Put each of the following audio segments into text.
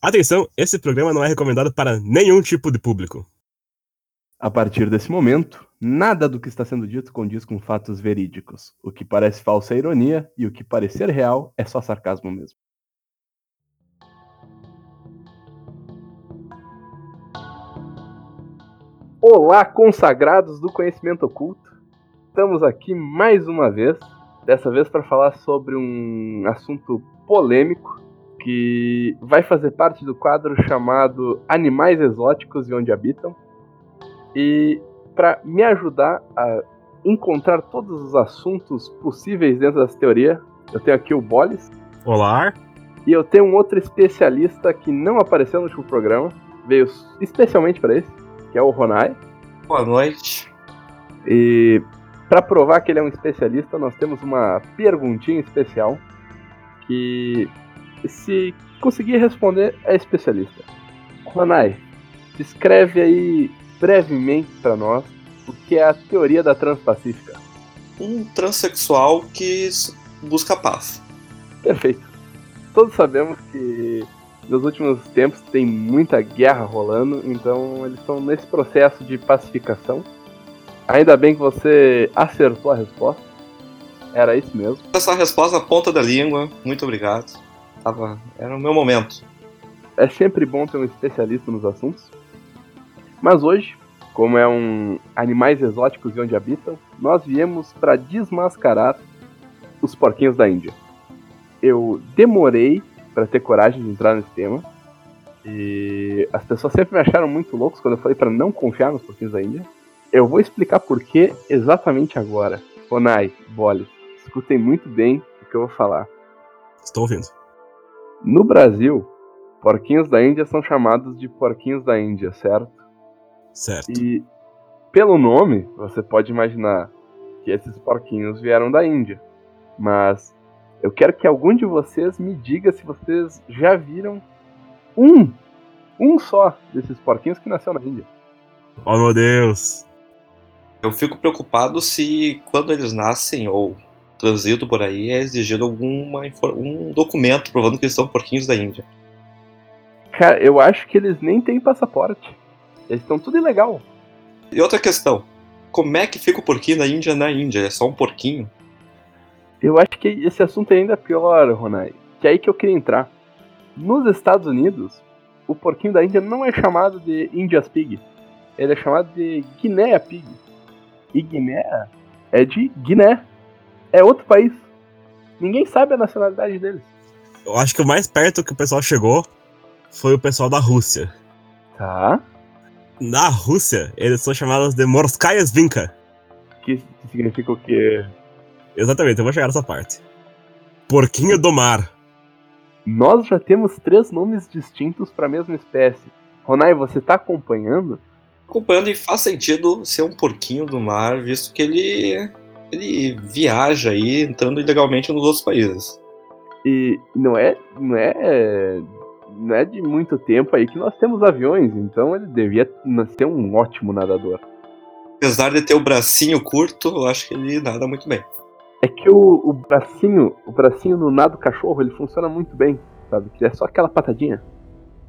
Atenção, esse programa não é recomendado para nenhum tipo de público. A partir desse momento, nada do que está sendo dito condiz com fatos verídicos. O que parece falsa é ironia e o que parecer real é só sarcasmo mesmo. Olá, consagrados do conhecimento oculto. Estamos aqui mais uma vez, dessa vez para falar sobre um assunto polêmico que vai fazer parte do quadro chamado Animais Exóticos e Onde Habitam. E para me ajudar a encontrar todos os assuntos possíveis dentro dessa teoria, eu tenho aqui o Bolis. Olá. E eu tenho um outro especialista que não apareceu no último programa, veio especialmente para esse, que é o Ronai. Boa noite. E para provar que ele é um especialista, nós temos uma perguntinha especial que se conseguir responder é especialista. Ronai, descreve aí brevemente para nós o que é a teoria da transpacífica. Um transexual que busca paz. Perfeito. Todos sabemos que nos últimos tempos tem muita guerra rolando, então eles estão nesse processo de pacificação. Ainda bem que você acertou a resposta. Era isso mesmo. Essa resposta na ponta da língua, muito obrigado. Tava, era o meu momento. É sempre bom ter um especialista nos assuntos. Mas hoje, como é um animais exóticos e onde habitam, nós viemos para desmascarar os porquinhos da Índia. Eu demorei para ter coragem de entrar nesse tema. E as pessoas sempre me acharam muito loucos quando eu falei para não confiar nos porquinhos da Índia. Eu vou explicar por que exatamente agora. Onai, Bolis, escutem muito bem o que eu vou falar. Estou ouvindo. No Brasil, porquinhos da Índia são chamados de porquinhos da Índia, certo? Certo. E pelo nome, você pode imaginar que esses porquinhos vieram da Índia. Mas eu quero que algum de vocês me diga se vocês já viram um, um só desses porquinhos que nasceu na Índia. Oh meu Deus! Eu fico preocupado se quando eles nascem ou transido por aí é exigido alguma um documento provando que eles são porquinhos da Índia. Cara, eu acho que eles nem têm passaporte. Eles estão tudo ilegal. E outra questão, como é que fica o porquinho da Índia na Índia? É só um porquinho? Eu acho que esse assunto é ainda pior, Ronai. Que é aí que eu queria entrar. Nos Estados Unidos, o porquinho da Índia não é chamado de India's Pig. Ele é chamado de Guiné Pig. E Guiné é de Guiné. É outro país. Ninguém sabe a nacionalidade deles. Eu acho que o mais perto que o pessoal chegou foi o pessoal da Rússia. Tá. Na Rússia, eles são chamados de Morskaya Svinka. Que significa o quê? Exatamente, eu vou chegar nessa parte. Porquinho do mar. Nós já temos três nomes distintos para a mesma espécie. Ronai, você tá acompanhando? Acompanhando e faz sentido ser um porquinho do mar, visto que ele ele viaja aí entrando ilegalmente nos outros países. E não é, não é, não é de muito tempo aí que nós temos aviões, então ele devia ser um ótimo nadador. Apesar de ter o bracinho curto, eu acho que ele nada muito bem. É que o, o bracinho, o bracinho no nado cachorro, ele funciona muito bem, sabe? Que é só aquela patadinha.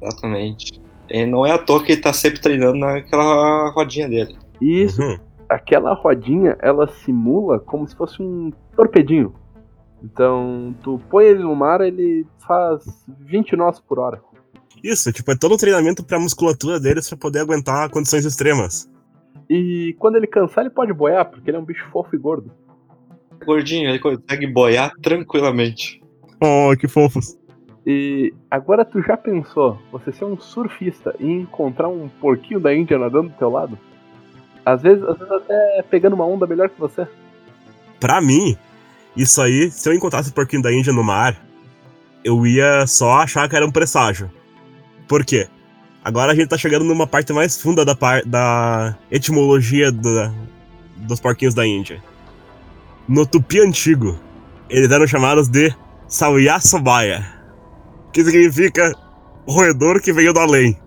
Exatamente. E não é à toa que ele tá sempre treinando naquela rodinha dele. Isso. Uhum. Aquela rodinha, ela simula como se fosse um torpedinho. Então, tu põe ele no mar, ele faz 20 nós por hora. Isso, tipo, é todo um treinamento pra musculatura deles pra poder aguentar condições extremas. E quando ele cansar, ele pode boiar, porque ele é um bicho fofo e gordo. Gordinho, ele consegue boiar tranquilamente. Oh, que fofos. E agora tu já pensou, você ser um surfista e encontrar um porquinho da Índia nadando do teu lado? Às vezes, às vezes até pegando uma onda melhor que você. Pra mim, isso aí, se eu encontrasse o porquinho da Índia no mar, eu ia só achar que era um presságio. Por quê? Agora a gente tá chegando numa parte mais funda da, par da etimologia da, dos porquinhos da Índia. No tupi antigo, eles eram chamados de Sauyasobaya, que significa roedor que veio do além.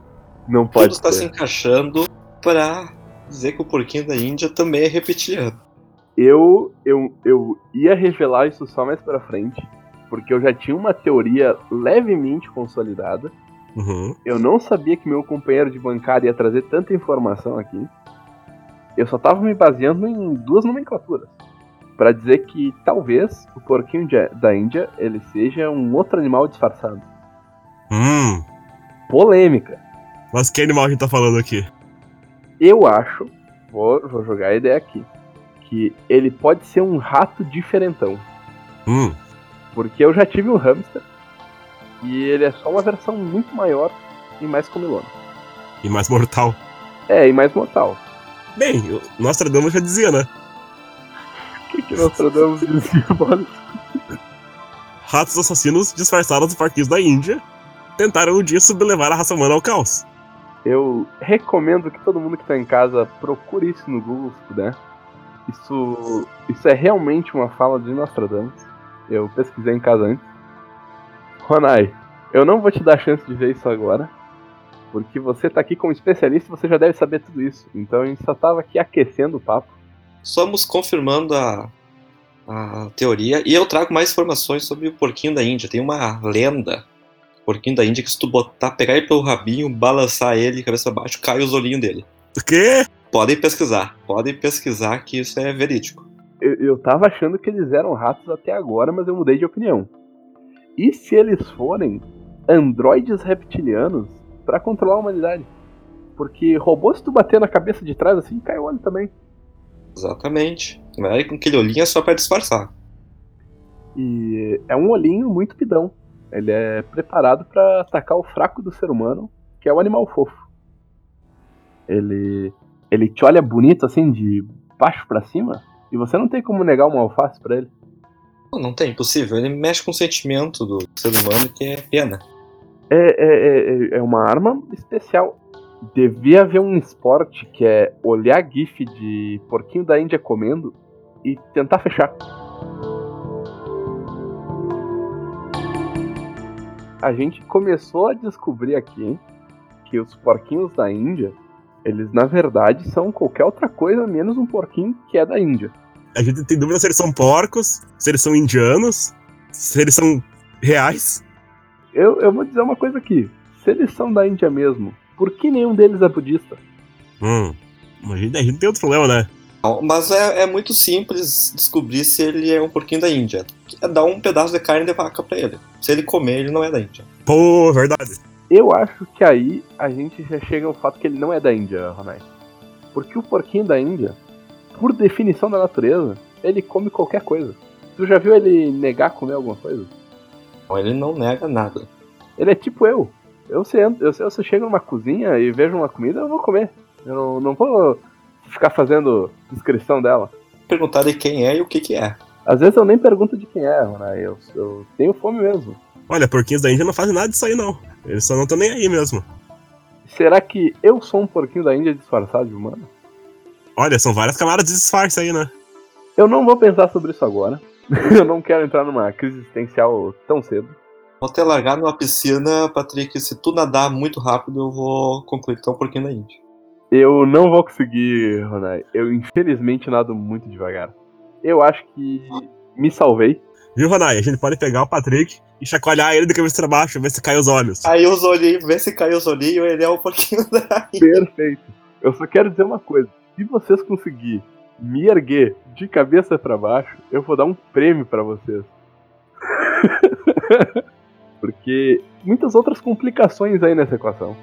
Não pode Tudo está se encaixando para dizer que o porquinho da Índia também é reptiliano. Eu, eu, eu ia revelar isso só mais pra frente, porque eu já tinha uma teoria levemente consolidada, Uhum. Eu não sabia que meu companheiro de bancada ia trazer tanta informação aqui. Eu só tava me baseando em duas nomenclaturas. Pra dizer que talvez o porquinho de- da Índia ele seja um outro animal disfarçado. Hum. Polêmica. Mas que animal a gente tá falando aqui? Eu acho, vou, vou jogar a ideia aqui, que ele pode ser um rato diferentão. Hum. Porque eu já tive um hamster e ele é só uma versão muito maior e mais comilona. E mais mortal. É, e mais mortal. Bem, o Nostradamus já dizia, né? O que, que Nostradamus dizia, mano? Ratos assassinos disfarçados de porquinhos da Índia tentaram um dia sublevar a raça humana ao caos. Eu recomendo que todo mundo que tá em casa procure isso no Google se puder. Isso, isso é realmente uma fala de Nostradamus. Eu pesquisei em casa antes. Ronai, eu não vou te dar chance de ver isso agora. Porque você tá aqui como especialista e você já deve saber tudo isso. Então a gente só tava aqui aquecendo o papo. Estamos confirmando a, a teoria e eu trago mais informações sobre o porquinho da Índia. Tem uma lenda. Porquinho da Índia que se tu botar, pegar ele pelo rabinho, balançar ele cabeça pra baixo, cai os olhinhos dele. O quê? Podem pesquisar, podem pesquisar que isso é verídico. Eu, eu tava achando que eles eram ratos até agora, mas eu mudei de opinião. E se eles forem androides reptilianos pra controlar a humanidade? Porque robô, se tu bater na cabeça de trás assim, cai o olho também. Exatamente. Mas com aquele olhinho é só pra disfarçar. E é um olhinho muito pidão. Ele é preparado pra atacar o fraco do ser humano, que é o animal fofo. Ele ele te olha bonito assim de baixo pra cima e você não tem como negar uma alface pra ele. Não, não tem, impossível. Ele mexe com o sentimento do ser humano que é pena. É, é, é, é uma arma especial. Devia haver um esporte que é olhar GIF de porquinho da Índia comendo e tentar fechar. A gente começou a descobrir aqui que os porquinhos da Índia, eles na verdade são qualquer outra coisa menos um porquinho que é da Índia. A gente tem dúvida se eles são porcos, se eles são indianos, se eles são reais. Eu, eu vou dizer uma coisa aqui: se eles são da Índia mesmo, por que nenhum deles é budista? Hum. A gente, a gente tem outro problema, né? Não, Mas é, é muito simples descobrir se ele é um porquinho da Índia. É dar um pedaço de carne de vaca pra ele. Se ele comer, ele não é da Índia. Pô, verdade. Eu acho que aí a gente já chega ao fato que ele não é da Índia, Ronai. Porque o porquinho da Índia, por definição da natureza, ele come qualquer coisa. Tu já viu ele negar comer alguma coisa? Então ele não nega nada. Ele é tipo eu. Eu se, eu, se eu se eu chego numa cozinha e vejo uma comida, eu vou comer. Eu não, não vou ficar fazendo descrição dela. Perguntar de quem é e o que que é. Às vezes eu nem pergunto de quem é, Ronai. Eu, eu tenho fome mesmo. Olha, porquinhos da Índia não fazem nada disso aí, não. Eles só não estão nem aí mesmo. Será que eu sou um porquinho da Índia disfarçado de humano? Olha, são várias camadas de disfarce aí, né? Eu não vou pensar sobre isso agora. eu não quero entrar numa crise existencial tão cedo. Vou te largar numa piscina, Patrick. Se tu nadar muito rápido, eu vou concluir que tu é um porquinho da Índia. Eu não vou conseguir, Ronai. Eu infelizmente nado muito devagar. Eu acho que me salvei. Viu, Ronai? A gente pode pegar o Patrick e chacoalhar ele de cabeça pra baixo, ver se cai os olhos. Aí os olhinhos, vê se cai os olhinhos, ele é um porquinho da Índia. Perfeito. Eu só quero dizer uma coisa. Se vocês conseguirem me erguer de cabeça pra baixo, eu vou dar um prêmio pra vocês. Porque muitas outras complicações aí nessa equação.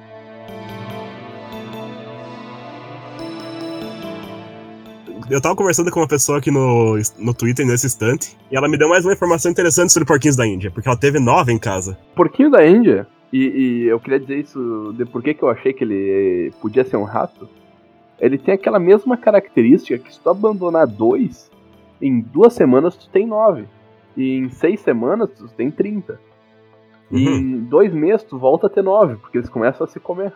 Eu tava conversando com uma pessoa aqui no, no Twitter nesse instante, e ela me deu mais uma informação interessante sobre porquinhos da Índia, porque ela teve nove em casa. Porquinho da Índia, e, e eu queria dizer isso de por que eu achei que ele podia ser um rato. Ele tem aquela mesma característica que se tu abandonar dois, em duas semanas tu tem nove. E em seis semanas tu tem 30. E Uhum. em dois meses tu volta a ter nove, porque eles começam a se comer.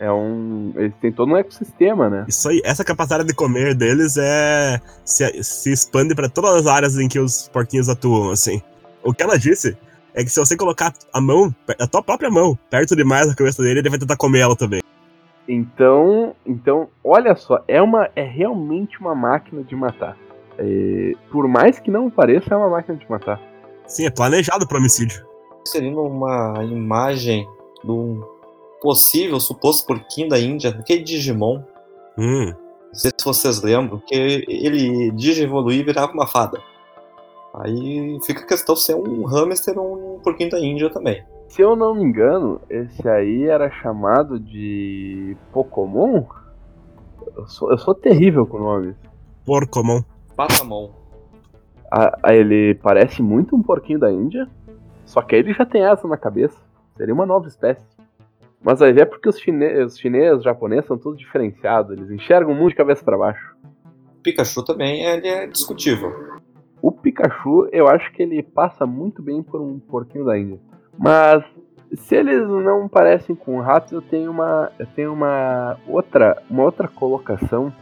É um. Eles têm todo um ecossistema, né? Isso aí, essa capacidade de comer deles é. se, se expande pra todas as áreas em que os porquinhos atuam, assim. O que ela disse é que se você colocar a mão, a tua própria mão, perto demais da cabeça dele, ele vai tentar comer ela também. Então, então, olha só, é uma, é realmente uma máquina de matar. É, por mais que não pareça, é uma máquina de matar. Sim, é planejado pro homicídio. Inserindo uma imagem de um possível, suposto porquinho da Índia, aquele Digimon. Hum. Não sei se vocês lembram, que ele digievoluir e virava uma fada. Aí fica a questão se é um hamster ou um porquinho da Índia também. Se eu não me engano, esse aí era chamado de Pokémon? Eu sou, eu sou terrível com nomes. Porcomon. Patamon. Ah, ah, ele parece muito um porquinho da Índia, só que ele já tem asa na cabeça. Seria uma nova espécie. Mas aí é porque os, chine os chineses, os japoneses são todos diferenciados, eles enxergam muito de cabeça para baixo. Pikachu também ele é discutível. O Pikachu, eu acho que ele passa muito bem por um porquinho da Índia. Mas se eles não parecem com ratos, eu tenho uma, eu tenho uma outra, uma outra colocação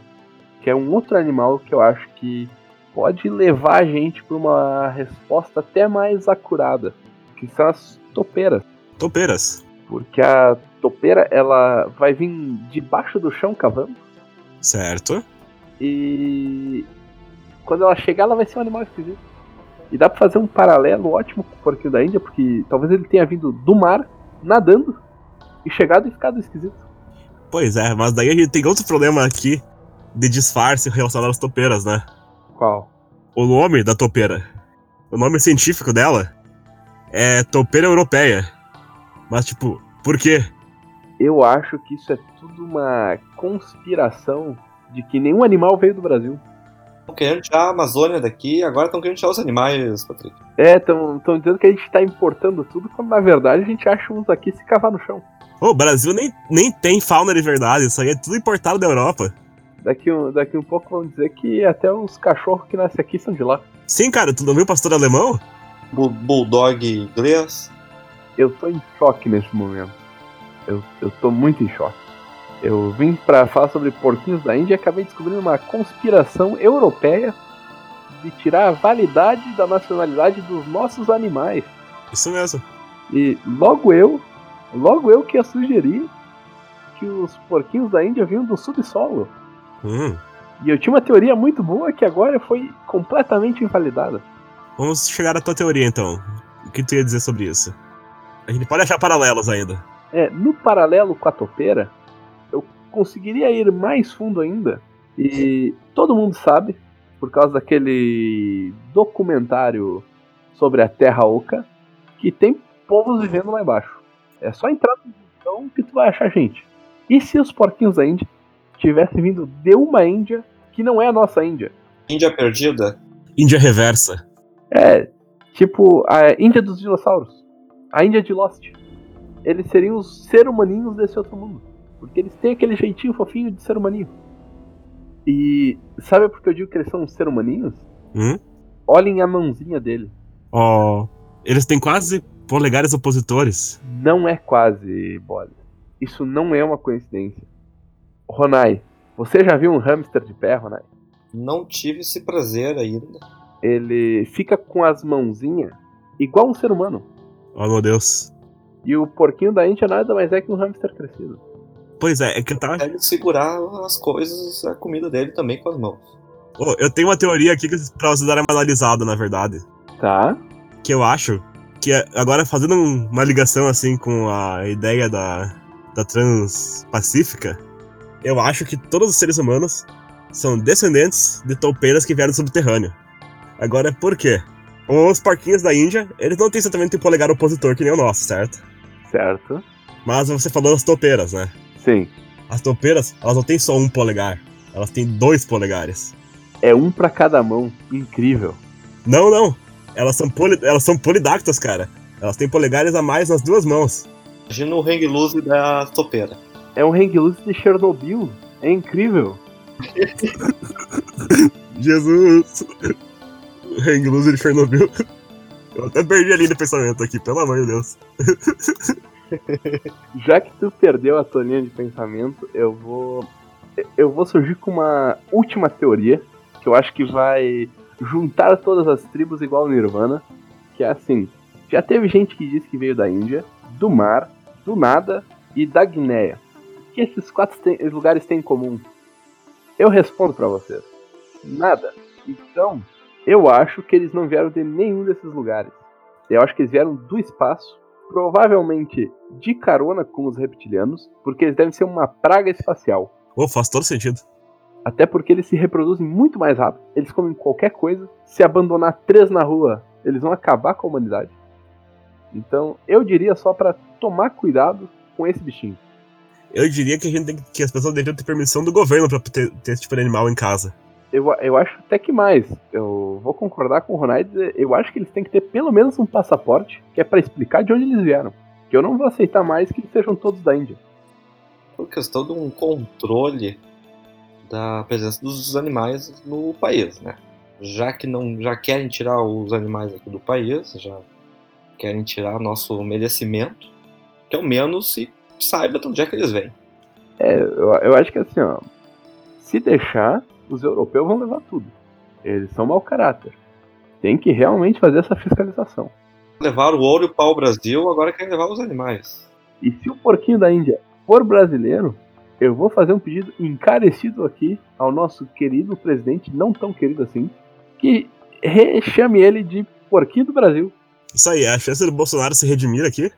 que é um outro animal que eu acho que pode levar a gente para uma resposta até mais acurada, que são as topeiras. Topeiras. Porque a topeira ela vai vir debaixo do chão cavando Certo. e quando ela chegar ela vai ser um animal esquisito. E dá pra fazer um paralelo ótimo com o porquinho da Índia, porque talvez ele tenha vindo do mar, nadando, e chegado e ficado esquisito. Pois é, mas daí a gente tem outro problema aqui de disfarce relacionado às topeiras, né? Qual? O nome da topeira, o nome científico dela é topeira europeia. Mas, tipo, por quê? Eu acho que isso é tudo uma conspiração de que nenhum animal veio do Brasil. Estão querendo tirar a Amazônia daqui, agora estão querendo tirar os animais, Patrick. É, estão dizendo que a gente tá importando tudo, quando na verdade a gente acha uns aqui se cavar no chão. Ô, o Brasil nem, nem tem fauna de verdade, isso aí é tudo importado da Europa. Daqui um, daqui um pouco vão dizer que até os cachorros que nascem aqui são de lá. Sim, cara, tu não viu o pastor alemão? Bu- Bulldog inglês. Eu tô em choque nesse momento. Eu, eu tô muito em choque. Eu vim pra falar sobre porquinhos da Índia e acabei descobrindo uma conspiração europeia de tirar a validade da nacionalidade dos nossos animais. Isso mesmo. E logo eu, logo eu que ia sugerir que os porquinhos da Índia vinham do subsolo. Hum. E eu tinha uma teoria muito boa que agora foi completamente invalidada. Vamos chegar à tua teoria então. O que tu ia dizer sobre isso? A gente pode achar paralelos ainda. É, no paralelo com a topeira, eu conseguiria ir mais fundo ainda. E todo mundo sabe, por causa daquele documentário sobre a Terra Oca, que tem povos vivendo lá embaixo. É só entrar no então que tu vai achar gente. E se os porquinhos da Índia tivessem vindo de uma Índia que não é a nossa Índia? Índia perdida. Índia reversa. É, tipo a Índia dos dinossauros. A Índia de Lost. Eles seriam os ser humaninhos desse outro mundo. Porque eles têm aquele jeitinho fofinho de ser humaninho. E sabe por que eu digo que eles são ser humaninhos? Hum? Olhem a mãozinha dele. Ó. eles têm quase polegares opositores. Não é quase, Bolly. Isso não é uma coincidência. Ronai, você já viu um hamster de pé, Ronai? Não tive esse prazer ainda. Ele fica com as mãozinhas igual um ser humano. Oh meu Deus. E o porquinho da Índia nada mais é que um hamster crescido. Pois é, é que tava. Deve segurar as coisas, a comida dele também com as mãos. Ô, eu tenho uma teoria aqui que pra vocês darem uma analisada, na verdade. Tá? Que eu acho que é- agora fazendo um- uma ligação assim com a ideia da, da transpacífica, eu acho que todos os seres humanos são descendentes de toupeiras que vieram do subterrâneo. Agora, por quê? Os porquinhos da Índia, eles não têm exatamente um polegar opositor que nem o nosso, certo? Certo? Mas você falou das toupeiras, né? Sim. As toupeiras, elas não têm só um polegar, elas têm dois polegares. É um pra cada mão. Incrível. Não, não. Elas são, poli... elas são polidactas, cara. Elas têm polegares a mais nas duas mãos. Imagina o hang loose da topeira. É um hang loose de Chernobyl. É incrível. Jesus! Hang loose de Chernobyl. Eu até perdi a linha de pensamento aqui, pelo amor de Deus. Já que tu perdeu a tua linha de pensamento, eu vou. Eu vou surgir com uma última teoria que eu acho que vai juntar todas as tribos igual o Nirvana. Que é assim: já teve gente que disse que veio da Índia, do mar, do nada e da Guinéia. O que esses quatro lugares têm em comum? Eu respondo pra vocês: nada. Então, eu acho que eles não vieram de nenhum desses lugares. Eu acho que eles vieram do espaço Provavelmente de carona com os reptilianos, porque eles devem ser uma praga espacial. Oh, faz todo sentido. Até porque eles se reproduzem muito mais rápido. Eles comem qualquer coisa. Se abandonar três na rua, eles vão acabar com a humanidade. Então, eu diria só para tomar cuidado com esse bichinho. Eu diria que a gente tem que as pessoas deveriam ter permissão do governo para ter, ter, esse tipo de animal em casa. Eu, eu acho até que mais. Eu vou concordar com o Ronald. Eu acho que eles têm que ter pelo menos um passaporte que é para explicar de onde eles vieram. Que eu não vou aceitar mais que eles sejam todos da Índia. Por questão de um controle da presença dos animais no país, né? Já que não já querem tirar os animais aqui do país, já querem tirar nosso merecimento, que ao menos se saiba de onde é que eles vêm. É, eu, eu acho que assim, ó, se deixar, os europeus vão levar tudo. Eles são mau caráter. Tem que realmente fazer essa fiscalização. Levaram o ouro e o pau ao Brasil, agora querem levar os animais. E se o porquinho da Índia for brasileiro, eu vou fazer um pedido encarecido aqui ao nosso querido presidente, não tão querido assim, que chame ele de porquinho do Brasil. Isso aí, a chance do Bolsonaro se redimir aqui?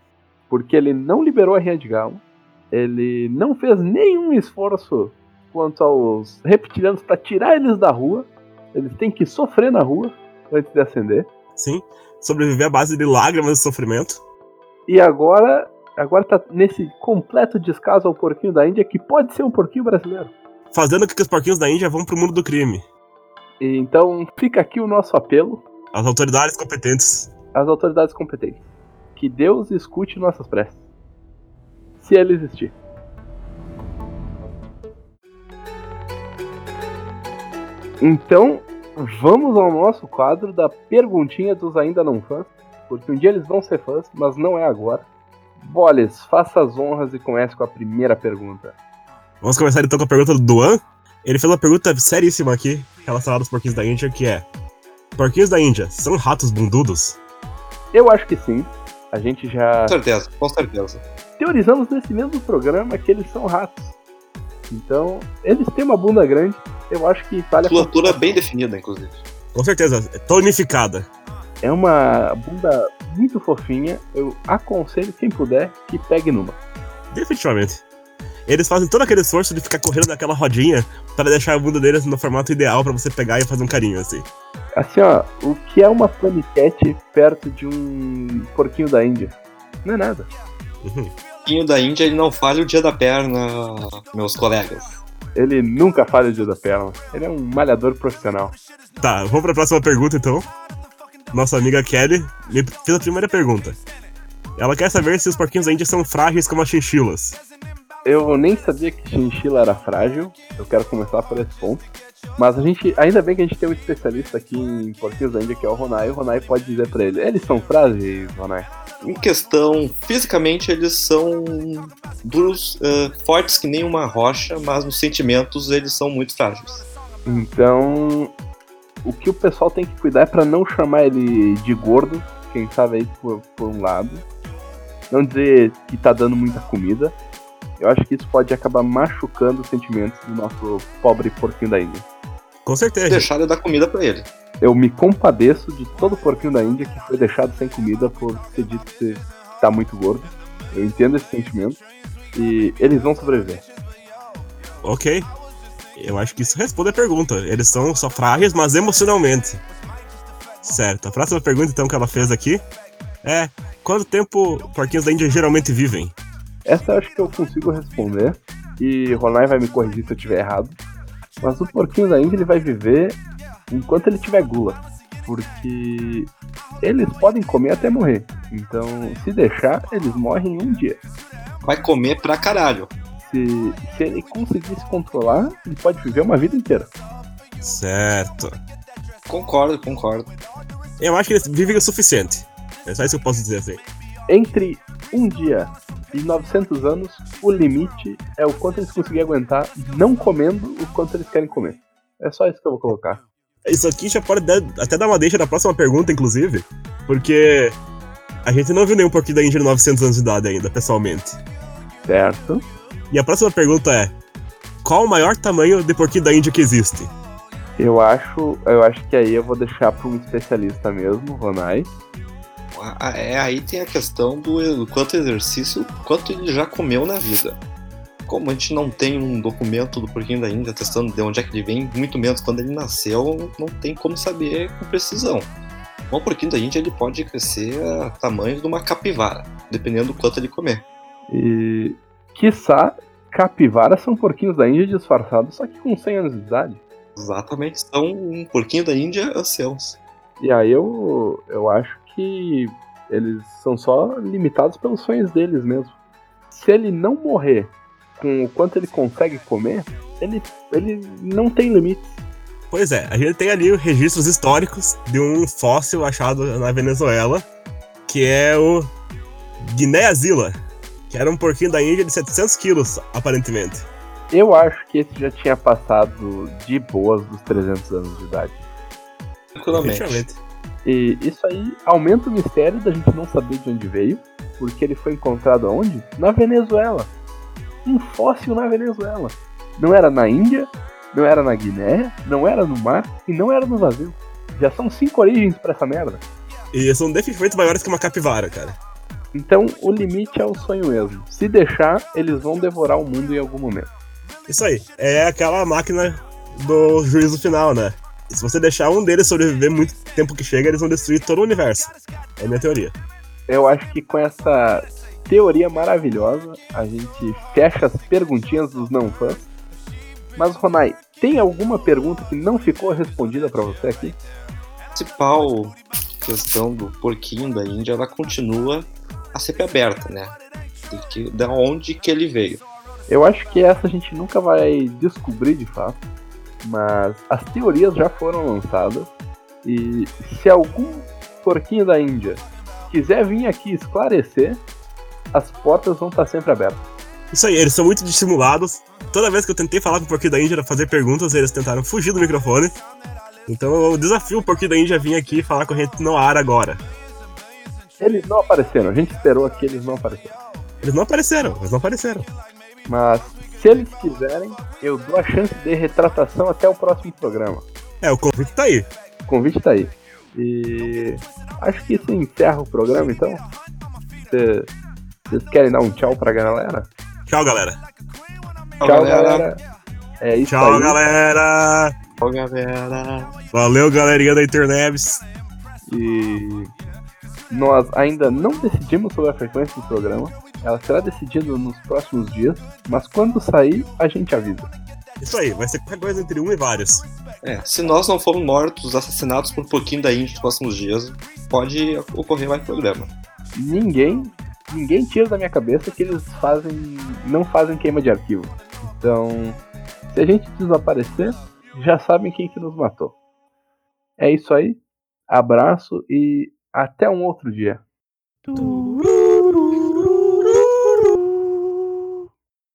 Porque ele não liberou a rinha de galo, ele não fez nenhum esforço quanto aos reptilianos para tirar eles da rua. Eles têm que sofrer na rua antes de ascender. Sim, sobreviver à base de lágrimas e sofrimento. E agora, agora tá nesse completo descaso ao porquinho da Índia, que pode ser um porquinho brasileiro. Fazendo com que os porquinhos da Índia vão pro mundo do crime. E então fica aqui o nosso apelo. Às autoridades competentes. Às autoridades competentes. Que Deus escute nossas preces. Se ele existir. Então, vamos ao nosso quadro da perguntinha dos ainda não fãs, porque um dia eles vão ser fãs, mas não é agora. Boles, faça as honras e comece com a primeira pergunta. Vamos começar então com a pergunta do Duan. Ele fez uma pergunta seríssima aqui, relacionada aos porquinhos da Índia, que é: Porquinhos da Índia são ratos bundudos? Eu acho que sim. A gente já. Com certeza, com certeza. Teorizamos nesse mesmo programa que eles são ratos. Então, eles têm uma bunda grande, eu acho que vale a Musculatura bem definida, inclusive. Com certeza, tonificada. É uma bunda muito fofinha. Eu aconselho quem puder que pegue numa. Definitivamente. Eles fazem todo aquele esforço de ficar correndo naquela rodinha para deixar a bunda deles no formato ideal para você pegar e fazer um carinho, assim. Assim, ó, o que é uma paniquete perto de um porquinho da Índia? Não é nada. Uhum. Porquinho da Índia ele não falha o dia da perna, meus colegas. Ele nunca falha o dia da perna. Ele é um malhador profissional. Tá, vamos pra próxima pergunta então. Nossa amiga Kelly me fez a primeira pergunta. Ela quer saber se os porquinhos da Índia são frágeis como as chinchilas. Eu nem sabia que chinchila era frágil. Eu quero começar por esse ponto. Mas a gente, ainda bem que a gente tem um especialista aqui em Índia, que é o Ronai. O Ronai pode dizer pra ele: eles são frágeis, Ronai? Em questão, fisicamente eles são duros, uh, fortes que nem uma rocha, mas nos sentimentos eles são muito frágeis. Então, o que o pessoal tem que cuidar é pra não chamar ele de gordo, quem sabe aí por, por um lado. Não dizer que tá dando muita comida. Eu acho que isso pode acabar machucando os sentimentos do nosso pobre porquinho da Índia. Com certeza. Deixar ele dar comida para ele. Eu me compadeço de todo porquinho da Índia que foi deixado sem comida por ser dito que tá muito gordo. Eu entendo esse sentimento. E eles vão sobreviver. Ok. Eu acho que isso responde a pergunta. Eles são só frágeis, mas emocionalmente. Certo. A próxima pergunta, então, que ela fez aqui é: quanto tempo porquinhos da Índia geralmente vivem? Essa eu acho que eu consigo responder. E Ronai vai me corrigir se eu estiver errado. Mas o porquinho da Índia ele vai viver enquanto ele tiver gula. Porque eles podem comer até morrer. Então, se deixar, eles morrem em um dia. Vai comer pra caralho. Se, se ele conseguir se controlar, ele pode viver uma vida inteira. Certo. Concordo, concordo. Eu acho que eles vivem o suficiente. É só isso que eu posso dizer assim. Entre um dia e 900 anos, o limite é o quanto eles conseguirem aguentar não comendo o quanto eles querem comer. É só isso que eu vou colocar. Isso aqui já pode dar- até dar uma deixa na próxima pergunta, inclusive, porque a gente não viu nenhum porquinho da Índia de 900 anos de idade ainda, pessoalmente. Certo? E a próxima pergunta é: qual o maior tamanho de porquinho da Índia que existe? Eu acho, eu acho que aí eu vou deixar para um especialista mesmo, Ronai. É, aí tem a questão do, quanto exercício, quanto ele já comeu na vida. Como a gente não tem um documento do porquinho da Índia testando de onde é que ele vem, muito menos quando ele nasceu, não tem como saber com precisão. O porquinho da Índia ele pode crescer a tamanho de uma capivara, dependendo do quanto ele comer. E, quiçá, capivaras são porquinhos da Índia disfarçados, só que com 100 anos de idade. Exatamente, são um porquinho da Índia anciãos. E aí eu, eu acho que eles são só limitados pelos sonhos deles mesmo. Se ele não morrer com o quanto ele consegue comer, ele, ele não tem limites. Pois é, a gente tem ali registros históricos de um fóssil achado na Venezuela, que é o Guinéazila, que era um porquinho da Índia de 700 quilos, aparentemente. Eu acho que esse já tinha passado de boas dos 300 anos de idade. Tranquilamente. E isso aí aumenta o mistério da gente não saber de onde veio, porque ele foi encontrado aonde? Na Venezuela. Um fóssil na Venezuela. Não era na Índia, não era na Guiné, não era no mar e não era no Brasil. Já são cinco origens para essa merda. E são definitivamente maiores que uma capivara, cara. Então o limite é o sonho mesmo. Se deixar, eles vão devorar o mundo em algum momento. Isso aí. É aquela máquina do juízo final, né? E se você deixar um deles sobreviver muito tempo que chega, eles vão destruir todo o universo. É a minha teoria. Eu acho que com essa teoria maravilhosa, a gente fecha as perguntinhas dos não fãs. Mas, Ronai, tem alguma pergunta que não ficou respondida para você aqui? A principal questão do porquinho da Índia, ela continua a ser aberta, né? De que, da onde que ele veio. Eu acho que essa a gente nunca vai descobrir de fato, mas as teorias já foram lançadas e se algum porquinho da Índia quiser vir aqui esclarecer, as portas vão estar sempre abertas. Isso aí, eles são muito dissimulados. Toda vez que eu tentei falar com o porquinho da Índia para fazer perguntas, eles tentaram fugir do microfone. Então eu desafio o porquinho da Índia a vir aqui falar com a gente no ar agora. Eles não apareceram, a gente esperou que eles não apareceram. Eles não apareceram, eles não apareceram. Mas se eles quiserem, eu dou a chance de retratação até o próximo programa. É, o convite tá aí. O convite tá aí. E acho que isso encerra o programa então. Vocês querem dar um tchau pra galera? Tchau, galera. Tchau, tchau galera. galera. É isso tchau, aí. galera. Tchau, galera. Valeu, galerinha da internet. E nós ainda não decidimos sobre a frequência do programa. Ela será decidida nos próximos dias, mas quando sair, a gente avisa. Isso aí, vai ser qualquer coisa entre um e vários. É, se nós não formos mortos, assassinados por um pouquinho da Índia nos próximos dias, pode ocorrer mais problema. Ninguém, ninguém tira da minha cabeça que eles fazem, não fazem queima de arquivo. Então, se a gente desaparecer, já sabem quem que nos matou. É isso aí. Abraço e até um outro dia. Tururu.